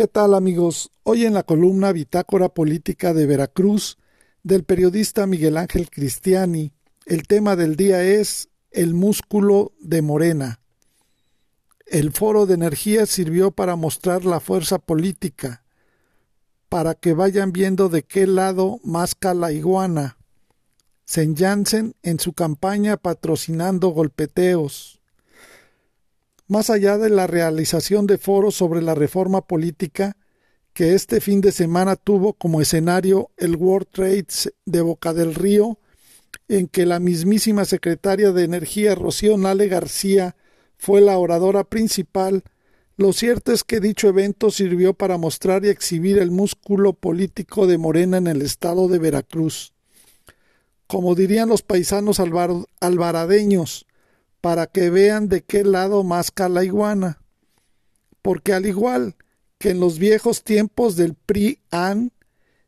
¿Qué tal amigos? Hoy en la columna Bitácora Política de Veracruz del periodista Miguel Ángel Cristiani, el tema del día es el músculo de Morena. El foro de energía sirvió para mostrar la fuerza política, para que vayan viendo de qué lado masca la iguana. Sen Jansen en su campaña patrocinando golpeteos más allá de la realización de foros sobre la reforma política que este fin de semana tuvo como escenario el World Trade de Boca del Río, en que la mismísima secretaria de Energía Rocío Nale García fue la oradora principal, lo cierto es que dicho evento sirvió para mostrar y exhibir el músculo político de Morena en el estado de Veracruz. Como dirían los paisanos alvaradeños, para que vean de qué lado masca la iguana. Porque al igual que en los viejos tiempos del PRI-AN,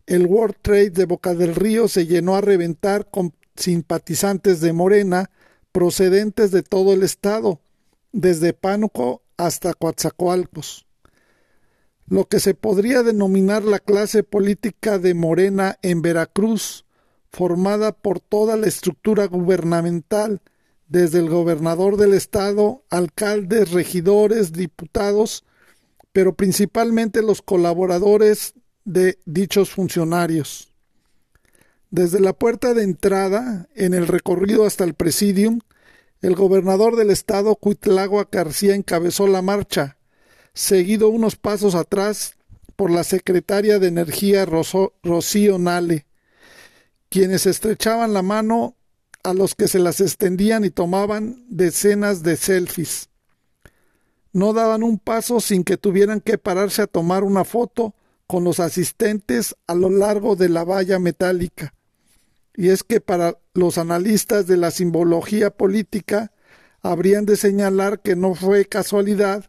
el World Trade de Boca del Río se llenó a reventar con simpatizantes de Morena procedentes de todo el estado, desde Pánuco hasta Coatzacoalcos. Lo que se podría denominar la clase política de Morena en Veracruz, formada por toda la estructura gubernamental, desde el gobernador del estado, alcaldes, regidores, diputados, pero principalmente los colaboradores de dichos funcionarios. Desde la puerta de entrada, en el recorrido hasta el presidium, el gobernador del estado, Cuitlagua García, encabezó la marcha, seguido unos pasos atrás por la secretaria de Energía Rocío Nale, quienes estrechaban la mano a los que se las extendían y tomaban decenas de selfies. No daban un paso sin que tuvieran que pararse a tomar una foto con los asistentes a lo largo de la valla metálica. Y es que para los analistas de la simbología política habrían de señalar que no fue casualidad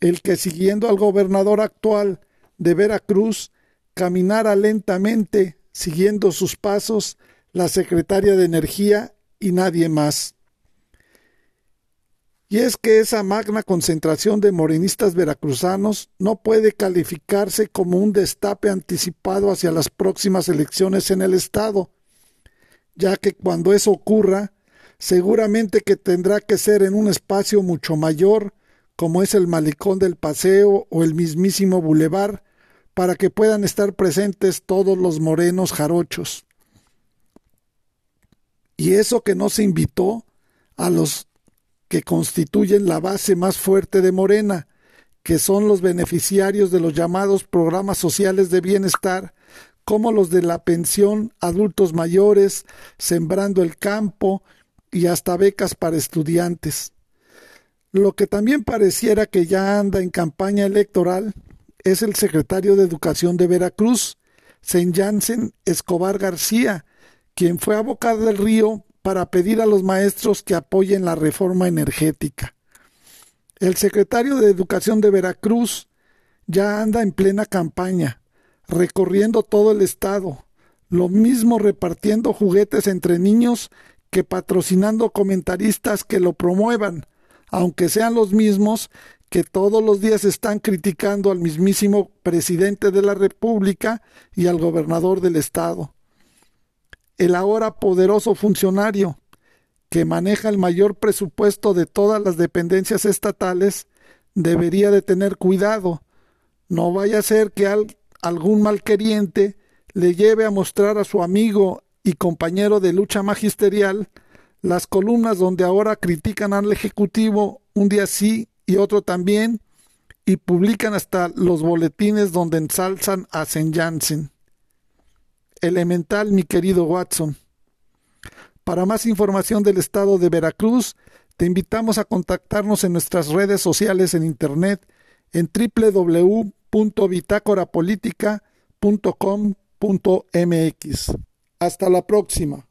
el que siguiendo al gobernador actual de Veracruz caminara lentamente, siguiendo sus pasos, la secretaria de Energía y nadie más. Y es que esa magna concentración de morenistas veracruzanos no puede calificarse como un destape anticipado hacia las próximas elecciones en el Estado, ya que cuando eso ocurra, seguramente que tendrá que ser en un espacio mucho mayor, como es el malecón del paseo o el mismísimo bulevar, para que puedan estar presentes todos los morenos jarochos. Y eso que no se invitó a los que constituyen la base más fuerte de Morena, que son los beneficiarios de los llamados programas sociales de bienestar, como los de la pensión adultos mayores, sembrando el campo y hasta becas para estudiantes. Lo que también pareciera que ya anda en campaña electoral es el secretario de Educación de Veracruz, Sen Jansen Escobar García, quien fue a Boca del Río para pedir a los maestros que apoyen la reforma energética. El secretario de Educación de Veracruz ya anda en plena campaña, recorriendo todo el estado, lo mismo repartiendo juguetes entre niños que patrocinando comentaristas que lo promuevan, aunque sean los mismos que todos los días están criticando al mismísimo presidente de la República y al gobernador del estado el ahora poderoso funcionario que maneja el mayor presupuesto de todas las dependencias estatales debería de tener cuidado. No vaya a ser que algún malqueriente le lleve a mostrar a su amigo y compañero de lucha magisterial las columnas donde ahora critican al Ejecutivo un día sí y otro también, y publican hasta los boletines donde ensalzan a St. elemental, mi querido Watson. Para más información del estado de Veracruz, te invitamos a contactarnos en nuestras redes sociales en internet en www.bitácorapolítica.com.mx. Hasta la próxima.